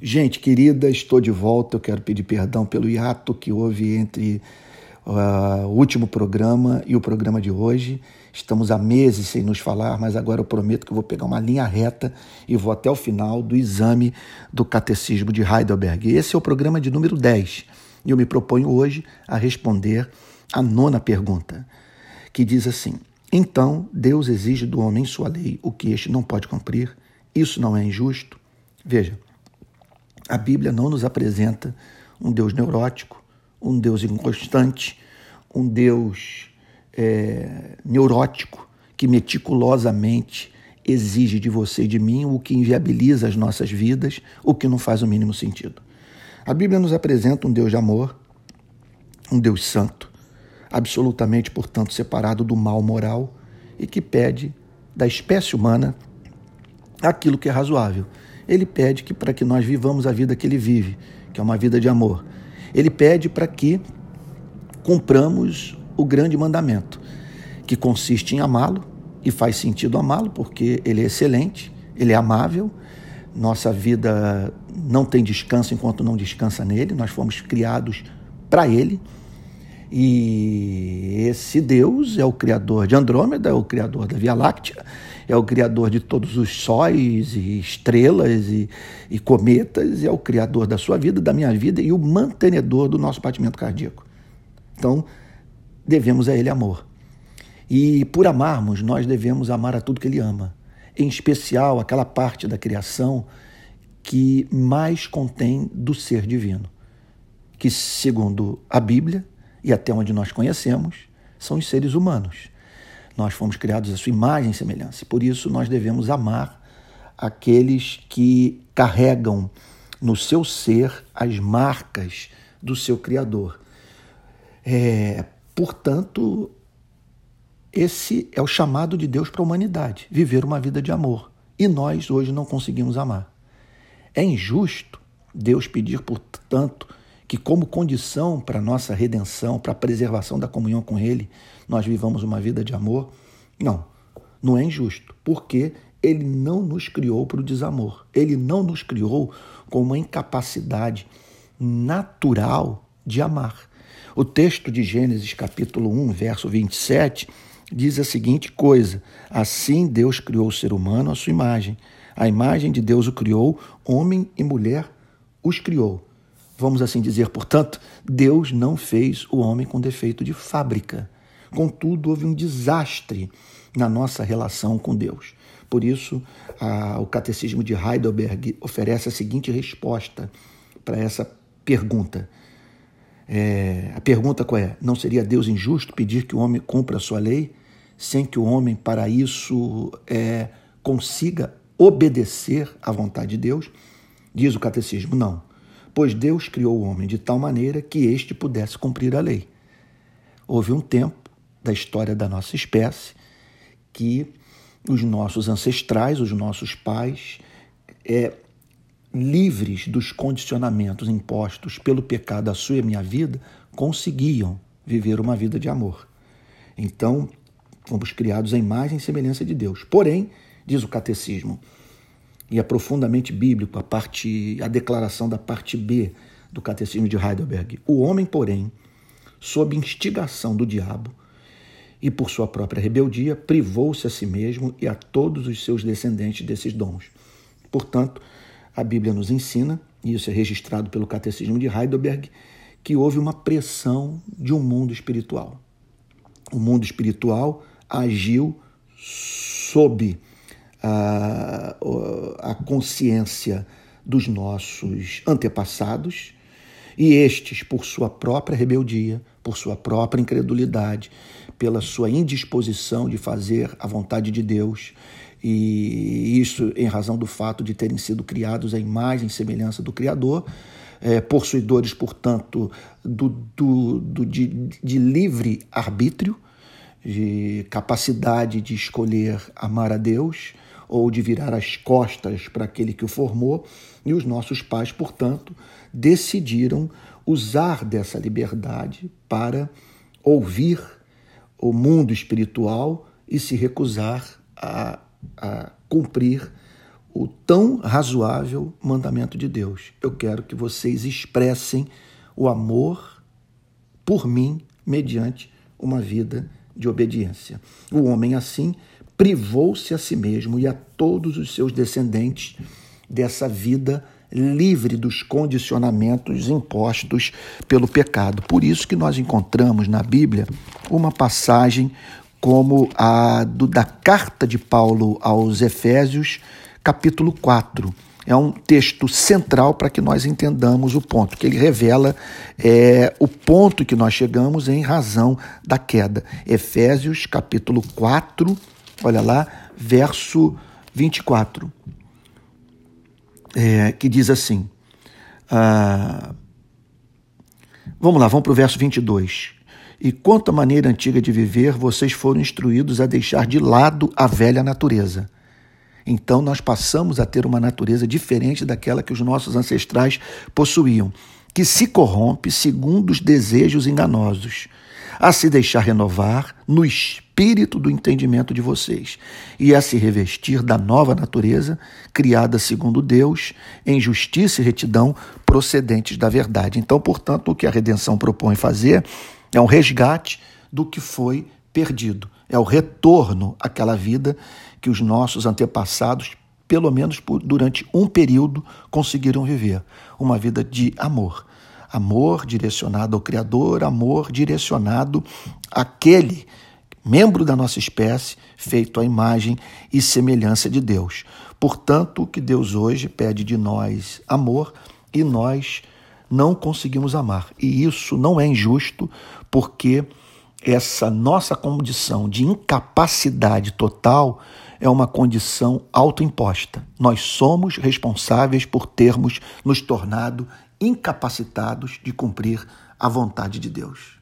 Gente querida, estou de volta. Eu quero pedir perdão pelo hiato que houve entre uh, o último programa e o programa de hoje. Estamos há meses sem nos falar, mas agora eu prometo que eu vou pegar uma linha reta e vou até o final do exame do Catecismo de Heidelberg. Esse é o programa de número 10 e eu me proponho hoje a responder a nona pergunta, que diz assim: Então Deus exige do homem sua lei o que este não pode cumprir? Isso não é injusto? Veja. A Bíblia não nos apresenta um Deus neurótico, um Deus inconstante, um Deus é, neurótico que meticulosamente exige de você e de mim o que inviabiliza as nossas vidas, o que não faz o mínimo sentido. A Bíblia nos apresenta um Deus de amor, um Deus santo, absolutamente, portanto, separado do mal moral e que pede da espécie humana aquilo que é razoável ele pede que para que nós vivamos a vida que ele vive, que é uma vida de amor. Ele pede para que cumpramos o grande mandamento, que consiste em amá-lo, e faz sentido amá-lo porque ele é excelente, ele é amável. Nossa vida não tem descanso enquanto não descansa nele, nós fomos criados para ele. E esse Deus é o criador de Andrômeda, é o criador da Via Láctea, é o criador de todos os sóis e estrelas e, e cometas, é o criador da sua vida, da minha vida e o mantenedor do nosso batimento cardíaco. Então, devemos a Ele amor. E por amarmos, nós devemos amar a tudo que Ele ama, em especial aquela parte da criação que mais contém do ser divino, que, segundo a Bíblia e até onde nós conhecemos, são os seres humanos. Nós fomos criados à sua imagem e semelhança. E por isso nós devemos amar aqueles que carregam no seu ser as marcas do seu Criador. É, portanto, esse é o chamado de Deus para a humanidade, viver uma vida de amor. E nós hoje não conseguimos amar. É injusto Deus pedir, portanto, que, como condição para a nossa redenção, para a preservação da comunhão com Ele, nós vivamos uma vida de amor. Não, não é injusto, porque Ele não nos criou para o desamor. Ele não nos criou com uma incapacidade natural de amar. O texto de Gênesis, capítulo 1, verso 27, diz a seguinte coisa: Assim Deus criou o ser humano à sua imagem. A imagem de Deus o criou, homem e mulher os criou vamos assim dizer. Portanto, Deus não fez o homem com defeito de fábrica. Contudo, houve um desastre na nossa relação com Deus. Por isso, a, o Catecismo de Heidelberg oferece a seguinte resposta para essa pergunta. É, a pergunta qual é? Não seria Deus injusto pedir que o homem cumpra a sua lei sem que o homem, para isso, é, consiga obedecer à vontade de Deus? Diz o catecismo: não pois Deus criou o homem de tal maneira que este pudesse cumprir a lei. Houve um tempo da história da nossa espécie que os nossos ancestrais, os nossos pais, é, livres dos condicionamentos impostos pelo pecado da sua e minha vida, conseguiam viver uma vida de amor. Então, fomos criados à imagem e semelhança de Deus. Porém, diz o catecismo, e é profundamente bíblico a parte a declaração da parte B do Catecismo de Heidelberg. O homem, porém, sob instigação do diabo e por sua própria rebeldia, privou-se a si mesmo e a todos os seus descendentes desses dons. Portanto, a Bíblia nos ensina, e isso é registrado pelo Catecismo de Heidelberg, que houve uma pressão de um mundo espiritual. O mundo espiritual agiu sob a, a consciência dos nossos antepassados e estes, por sua própria rebeldia, por sua própria incredulidade, pela sua indisposição de fazer a vontade de Deus, e isso em razão do fato de terem sido criados à imagem e semelhança do Criador, é, possuidores, portanto, do, do, do de, de livre arbítrio, de capacidade de escolher amar a Deus ou de virar as costas para aquele que o formou, e os nossos pais, portanto, decidiram usar dessa liberdade para ouvir o mundo espiritual e se recusar a, a cumprir o tão razoável mandamento de Deus. Eu quero que vocês expressem o amor por mim mediante uma vida de obediência. O homem assim privou-se a si mesmo e a todos os seus descendentes dessa vida livre dos condicionamentos impostos pelo pecado. Por isso que nós encontramos na Bíblia uma passagem como a do, da carta de Paulo aos Efésios, capítulo 4. É um texto central para que nós entendamos o ponto, que ele revela é, o ponto que nós chegamos em razão da queda. Efésios, capítulo 4, olha lá, verso 24 é, que diz assim. Ah, vamos lá, vamos para o verso 22. E quanto à maneira antiga de viver, vocês foram instruídos a deixar de lado a velha natureza. Então nós passamos a ter uma natureza diferente daquela que os nossos ancestrais possuíam, que se corrompe segundo os desejos enganosos a se deixar renovar no espírito do entendimento de vocês e a se revestir da nova natureza, criada segundo Deus, em justiça e retidão procedentes da verdade. Então, portanto, o que a redenção propõe fazer é um resgate do que foi perdido, é o retorno àquela vida que os nossos antepassados pelo menos por, durante um período, conseguiram viver. Uma vida de amor, Amor direcionado ao Criador, amor direcionado àquele membro da nossa espécie, feito à imagem e semelhança de Deus. Portanto, o que Deus hoje pede de nós amor e nós não conseguimos amar. E isso não é injusto, porque essa nossa condição de incapacidade total é uma condição autoimposta. Nós somos responsáveis por termos nos tornado incapacitados de cumprir a vontade de Deus.